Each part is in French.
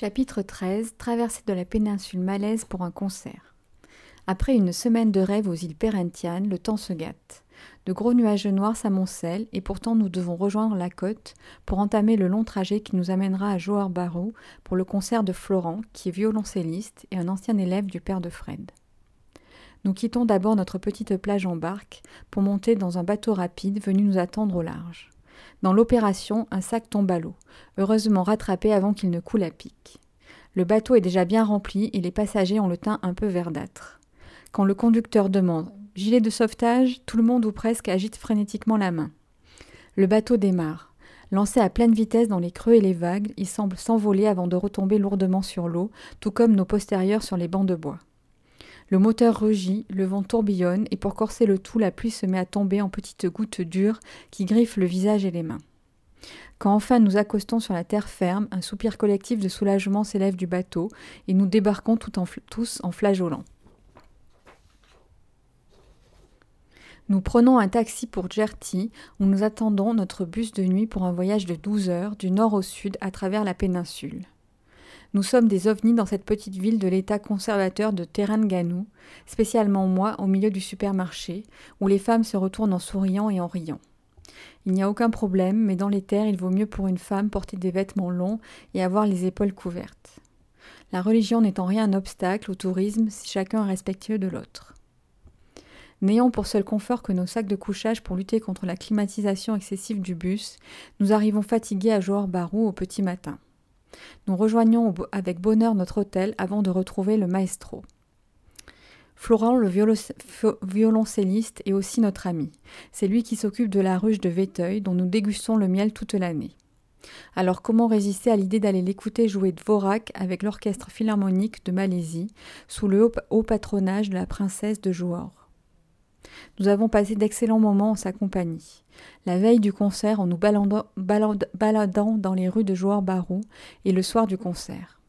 Chapitre 13 Traversée de la péninsule malaise pour un concert. Après une semaine de rêve aux îles Perhentianes, le temps se gâte. De gros nuages noirs s'amoncellent et pourtant nous devons rejoindre la côte pour entamer le long trajet qui nous amènera à Johor Bahru pour le concert de Florent, qui est violoncelliste et un ancien élève du père de Fred. Nous quittons d'abord notre petite plage en barque pour monter dans un bateau rapide venu nous attendre au large. Dans l'opération, un sac tombe à l'eau, heureusement rattrapé avant qu'il ne coule à pic. Le bateau est déjà bien rempli et les passagers ont le teint un peu verdâtre. Quand le conducteur demande Gilet de sauvetage, tout le monde ou presque agite frénétiquement la main. Le bateau démarre. Lancé à pleine vitesse dans les creux et les vagues, il semble s'envoler avant de retomber lourdement sur l'eau, tout comme nos postérieurs sur les bancs de bois. Le moteur rugit, le vent tourbillonne, et pour corser le tout, la pluie se met à tomber en petites gouttes dures qui griffent le visage et les mains. Quand enfin nous accostons sur la terre ferme, un soupir collectif de soulagement s'élève du bateau, et nous débarquons tous en flageolant. Nous prenons un taxi pour Djerti, où nous attendons notre bus de nuit pour un voyage de 12 heures du nord au sud à travers la péninsule. Nous sommes des ovnis dans cette petite ville de l'État conservateur de Terengganu, spécialement moi au milieu du supermarché, où les femmes se retournent en souriant et en riant. Il n'y a aucun problème, mais dans les terres, il vaut mieux pour une femme porter des vêtements longs et avoir les épaules couvertes. La religion n'étant rien un obstacle au tourisme si chacun est respectueux de l'autre. N'ayant pour seul confort que nos sacs de couchage pour lutter contre la climatisation excessive du bus, nous arrivons fatigués à Johor Bahru au petit matin. Nous rejoignons avec bonheur notre hôtel avant de retrouver le maestro. Florent, le violoncelliste, est aussi notre ami. C'est lui qui s'occupe de la ruche de Véteuil, dont nous dégustons le miel toute l'année. Alors comment résister à l'idée d'aller l'écouter jouer Dvorak avec l'orchestre philharmonique de Malaisie, sous le haut patronage de la princesse de Johor nous avons passé d'excellents moments en sa compagnie. La veille du concert, en nous baladant, dans les rues de Johor Bahru et le soir du concert.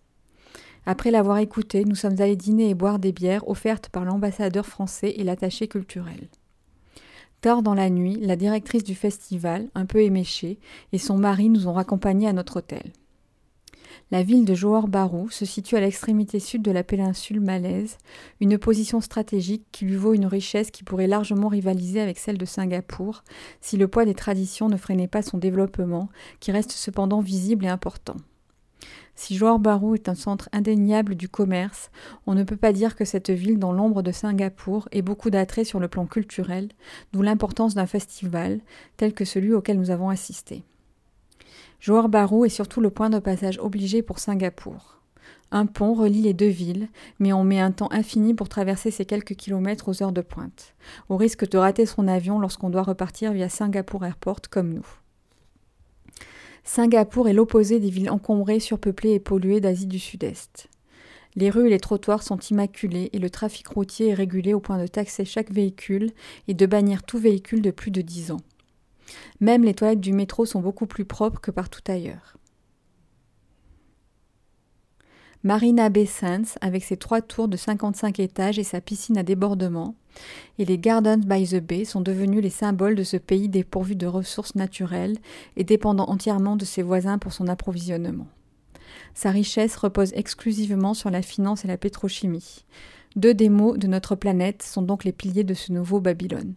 Après l'avoir écouté, nous sommes allés dîner et boire des bières offertes par l'ambassadeur français et l'attaché culturel. Tard dans la nuit, la directrice du festival, un peu éméchée, et son mari nous ont raccompagnés à notre hôtel. La ville de Johor Bahru se situe à l'extrémité sud de la péninsule malaise, une position stratégique qui lui vaut une richesse qui pourrait largement rivaliser avec celle de Singapour, si le poids des traditions ne freinait pas son développement, qui reste cependant visible et important. Si Johor Bahru est un centre indéniable du commerce, on ne peut pas dire que cette ville, dans l'ombre de Singapour, ait beaucoup d'attrait sur le plan culturel, d'où l'importance d'un festival, tel que celui auquel nous avons assisté. Johor Bahru est surtout le point de passage obligé pour Singapour. Un pont relie les deux villes, mais on met un temps infini pour traverser ces quelques kilomètres aux heures de pointe, au risque de rater son avion lorsqu'on doit repartir via Singapour Airport comme nous. Singapour est l'opposé des villes encombrées, surpeuplées et polluées d'Asie du Sud-Est. Les rues et les trottoirs sont immaculés et le trafic routier est régulé au point de taxer chaque véhicule et de bannir tout véhicule de plus de dix ans. Même les toilettes du métro sont beaucoup plus propres que partout ailleurs. Marina Bay Sands, avec ses trois tours de 55 étages et sa piscine à débordement, et les Gardens by the Bay sont devenus les symboles de ce pays dépourvu de ressources naturelles et dépendant entièrement de ses voisins pour son approvisionnement. Sa richesse repose exclusivement sur la finance et la pétrochimie. Deux des mots de notre planète sont donc les piliers de ce nouveau Babylone.